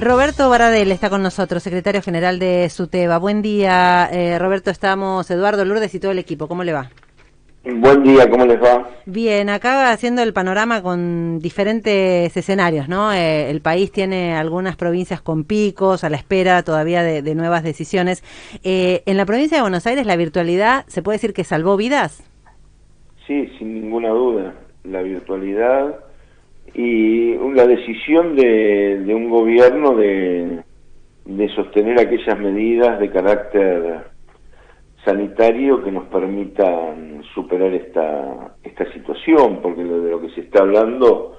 Roberto Baradel está con nosotros, secretario general de SUTEBA. Buen día, eh, Roberto. Estamos Eduardo Lourdes y todo el equipo. ¿Cómo le va? Buen día, ¿cómo les va? Bien, acá haciendo el panorama con diferentes escenarios, ¿no? Eh, el país tiene algunas provincias con picos, a la espera todavía de, nuevas decisiones. Eh, en la provincia de Buenos Aires, ¿la virtualidad se puede decir que salvó vidas? Sí, sin ninguna duda. La virtualidad y la decisión de, un gobierno de, de sostener aquellas medidas de carácter sanitario que nos permitan superar esta, esta situación, porque de lo que se está hablando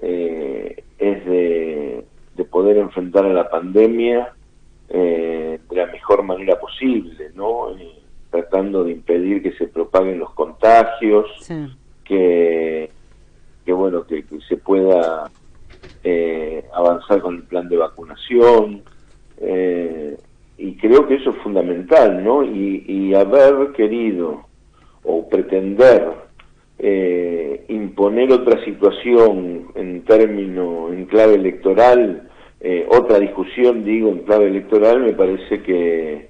eh, es de, de, poder enfrentar a la pandemia eh, de la mejor manera posible, ¿no? Eh, tratando de impedir que se propaguen los contagios, que, se pueda avanzar con el plan de vacunación, y creo que eso es fundamental, ¿no? Y, haber querido o pretender eh, imponer otra situación en término, en clave electoral, eh, otra discusión, digo, en clave electoral, me parece que,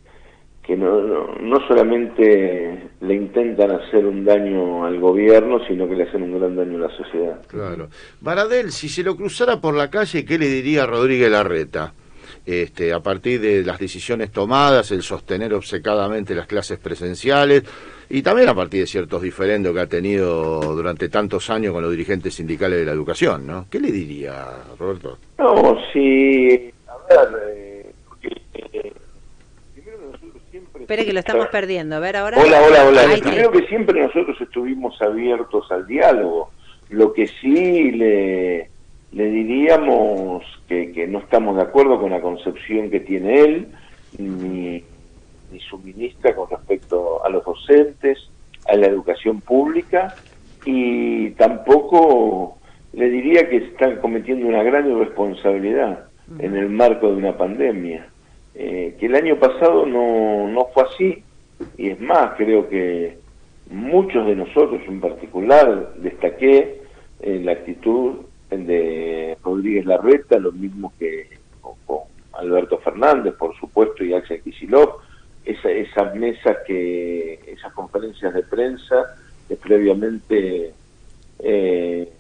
que no, no, solamente le intentan hacer un daño al gobierno, sino que le hacen un gran daño a la sociedad. Claro. Baradel, si se lo cruzara por la calle, ¿qué le diría a Rodríguez Larreta? este, a partir de las decisiones tomadas, el sostener obcecadamente las clases presenciales y también a partir de ciertos diferendos que ha tenido durante tantos años con los dirigentes sindicales de la educación, ¿no? ¿Qué le diría, Roberto? No, sí, a ver, eh, eh, primero nosotros siempre... Espere que lo estamos perdiendo, a ver ahora... Hola, hola, hola. primero que siempre nosotros estuvimos abiertos al diálogo, lo que sí le le diríamos que, no estamos de acuerdo con la concepción que tiene él, ni, ni su ministra con respecto a los docentes, a la educación pública, y tampoco le diría que están cometiendo una gran irresponsabilidad en el marco de una pandemia. Eh, que el año pasado no, no fue así, y es más, creo que muchos de nosotros en particular destaqué en la actitud de Rodríguez Larreta, lo mismo que con, Alberto Fernández, por supuesto, y Axel Kicillof, esa, esas mesas que, esas conferencias de prensa que previamente eh,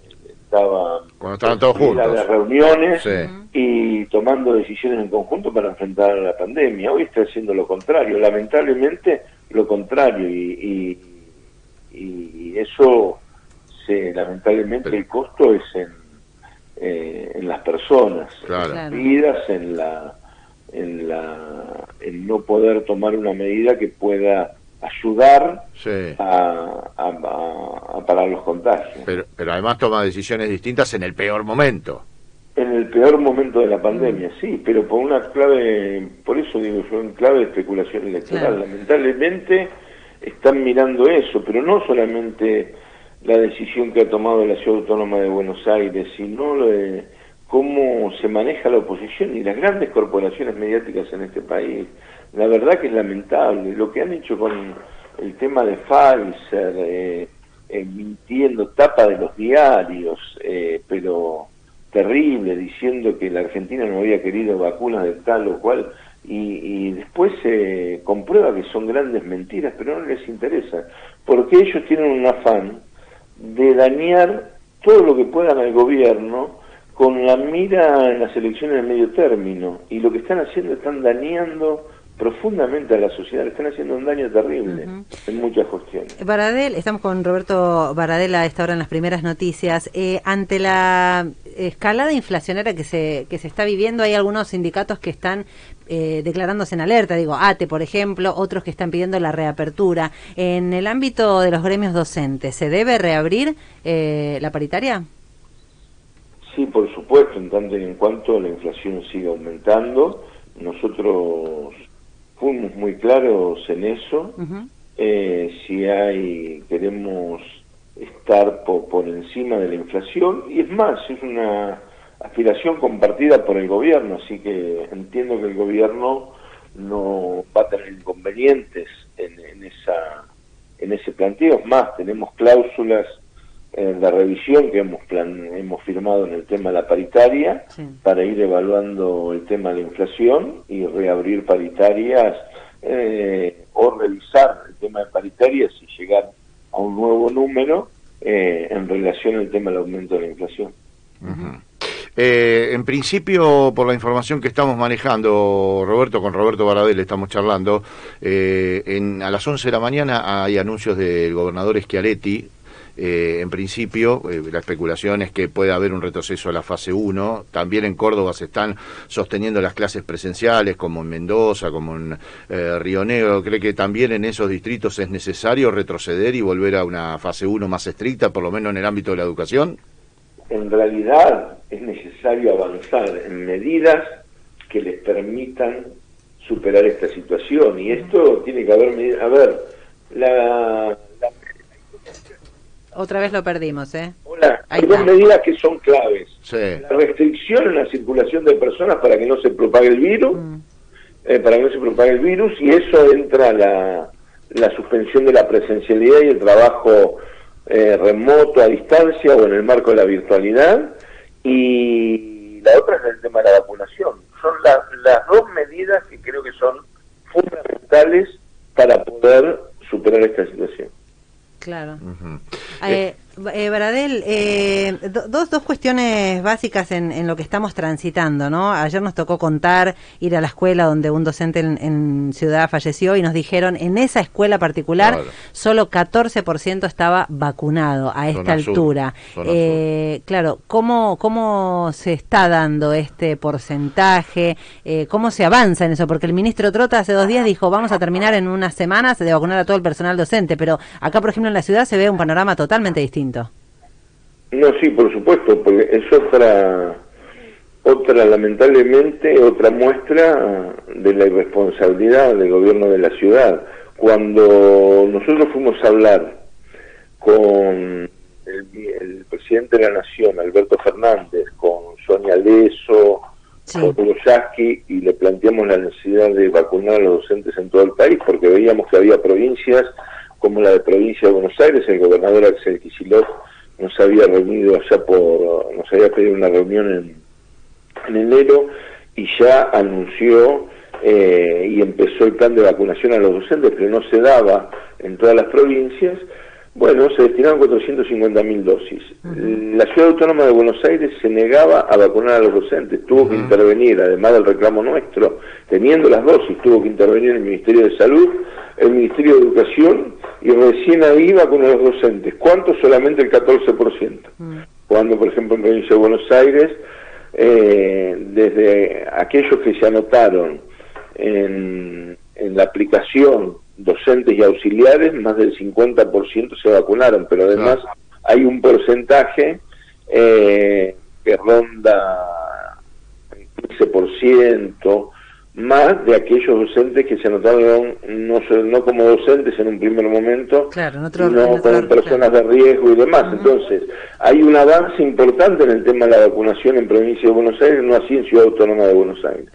estaban, Cuando estaban todos juntos. las reuniones y tomando decisiones en conjunto para enfrentar a la pandemia. Hoy está haciendo lo contrario, lamentablemente lo contrario, y, y, eso, se, lamentablemente el costo es en eh, en las personas, en las vidas, en la, en la, en no poder tomar una medida que pueda ayudar a, a, parar los contagios. Pero, pero además toma decisiones distintas en el peor momento. En el peor momento de la pandemia, sí, pero por una clave, por eso digo yo, en clave de especulación electoral. Lamentablemente están mirando eso, pero no solamente la decisión que ha tomado la Ciudad Autónoma de Buenos Aires, sino cómo se maneja la oposición y las grandes corporaciones mediáticas en este país. La verdad que es lamentable. Lo que han hecho con el tema de Pfizer, eh, eh, mintiendo, tapa de los diarios, eh, pero terrible, diciendo que la Argentina no había querido vacunas de tal o cual, y, y después se comprueba que son grandes mentiras, pero no les interesa, porque ellos tienen un afán de dañar todo lo que puedan al gobierno con la mira en las elecciones de medio término. Y lo que están haciendo, están dañando profundamente a la sociedad, le están haciendo un daño terrible en muchas cuestiones. Baradel, estamos con Roberto Baradel a esta hora en las primeras noticias. Eh, ante la escalada inflacionaria que se, que se está viviendo, hay algunos sindicatos que están eh, declarándose en alerta, digo, ATE, por ejemplo, otros que están pidiendo la reapertura. En el ámbito de los gremios docentes, ¿se debe reabrir eh, la paritaria? Sí, por supuesto, en tanto y en cuanto la inflación siga aumentando. Nosotros fuimos muy claros en eso. Eh, si hay, queremos estar por, encima de la inflación, y es más, es una aspiración compartida por el gobierno, así que entiendo que el gobierno no va a tener inconvenientes en, esa en ese planteo. Es más, tenemos cláusulas en la revisión que hemos hemos firmado en el tema de la paritaria para ir evaluando el tema de la inflación y reabrir paritarias eh, o revisar el tema de paritarias y llegar a un nuevo número eh, en relación al tema del aumento de la inflación. Eh, en principio, por la información que estamos manejando, Roberto, con Roberto Baradel estamos charlando, en, a las 11 de la mañana hay anuncios del gobernador Schiaretti eh, en principio, eh, la especulación es que puede haber un retroceso a la fase 1. También en Córdoba se están sosteniendo las clases presenciales, como en Mendoza, como en eh, Río Negro. ¿Cree que también en esos distritos es necesario retroceder y volver a una fase 1 más estricta, por lo menos en el ámbito de la educación? En realidad es necesario avanzar en medidas que les permitan superar esta situación. Y esto tiene que haber... A ver, la otra vez lo perdimos, ¿eh? Hola, hay dos medidas que son claves. La restricción en la circulación de personas para que no se propague el virus, mm. eh, para que no se propague el virus, y eso entra la, la suspensión de la presencialidad y el trabajo eh, remoto, a distancia o en el marco de la virtualidad. Y la otra es el tema de la vacunación. Son las dos medidas que creo que son fundamentales para poder superar esta situación. Claro. Eh, eh, Baradel, eh, dos, dos cuestiones básicas en, en, lo que estamos transitando, ¿no? Ayer nos tocó contar, ir a la escuela donde un docente en, Ciudad falleció y nos dijeron, en esa escuela particular, solo 14% estaba vacunado a esta altura. Eh, claro, ¿cómo, ¿cómo se está dando este porcentaje? Eh, ¿Cómo se avanza en eso? Porque el ministro Trota hace dos días dijo, vamos a terminar en unas semanas de vacunar a todo el personal docente, pero acá, por ejemplo, en la ciudad se ve un panorama totalmente distinto. No, sí, por supuesto, porque es otra, otra lamentablemente, otra muestra de la irresponsabilidad del gobierno de la ciudad. Cuando nosotros fuimos a hablar con el, presidente de la Nación, Alberto Fernández, con Sonia Leso, con Hugo Yasky, y le planteamos la necesidad de vacunar a los docentes en todo el país, porque veíamos que había provincias como la de provincia de Buenos Aires, el gobernador Axel Kicillof nos había reunido allá por, nos había pedido una reunión en, en enero y ya anunció eh, y empezó el plan de vacunación a los docentes, pero no se daba en todas las provincias. Bueno, se destinaron 450.000 dosis. La Ciudad Autónoma de Buenos Aires se negaba a vacunar a los docentes, tuvo que intervenir, además del reclamo nuestro, teniendo las dosis, tuvo que intervenir el Ministerio de Salud, el Ministerio de Educación y recién ahí vacunar a los docentes. ¿Cuánto? Solamente el 14%. Cuando, por ejemplo, en provincia de Buenos Aires, eh, desde aquellos que se anotaron en, en la aplicación docentes y auxiliares, más del 50% se vacunaron, pero además hay un porcentaje eh, que ronda el 15%, más de aquellos docentes que se anotaron no, no como docentes en un primer momento, sino como personas de riesgo y demás. Entonces, hay un avance importante en el tema de la vacunación en provincia de Buenos Aires, no así en Ciudad Autónoma de Buenos Aires.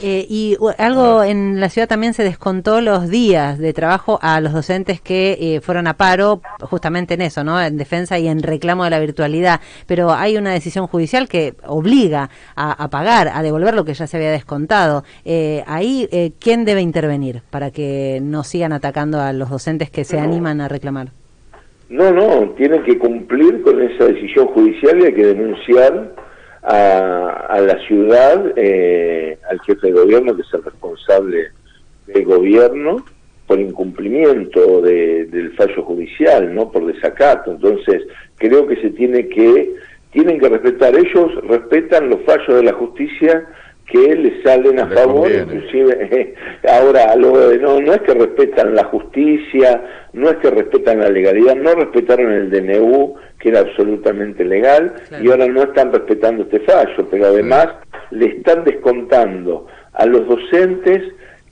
Eh, y algo en la ciudad también se descontó los días de trabajo a los docentes que eh, fueron a paro, justamente en eso, ¿no? En defensa y en reclamo de la virtualidad. Pero hay una decisión judicial que obliga a, pagar, a devolver lo que ya se había descontado. Eh, ahí, eh, ¿quién debe intervenir para que no sigan atacando a los docentes que se animan a reclamar? No, no, tienen que cumplir con esa decisión judicial y hay que denunciar a, la ciudad, eh, al jefe de gobierno, que es el responsable del gobierno, por incumplimiento del fallo judicial, no por desacato. Entonces, creo que se tiene que, tienen que respetar, ellos respetan los fallos de la justicia que le salen a favor, inclusive ahora lo no, no es que respetan la justicia, no es que respetan la legalidad, no respetaron el DNU, que era absolutamente legal, y ahora no están respetando este fallo, pero además le están descontando a los docentes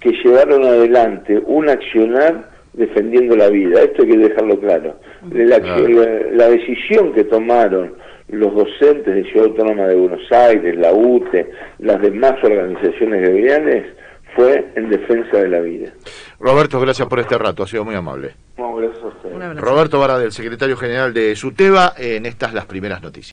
que llevaron adelante un accionar defendiendo la vida. Esto hay que dejarlo claro. la decisión que tomaron los docentes de Ciudad Autónoma de Buenos Aires, la UTE, las demás organizaciones gremiales, fue en defensa de la vida. Roberto, gracias por este rato, ha sido muy amable. No, gracias a abrazo. Roberto Baradel, secretario general de SUTEBA, en estas las primeras noticias.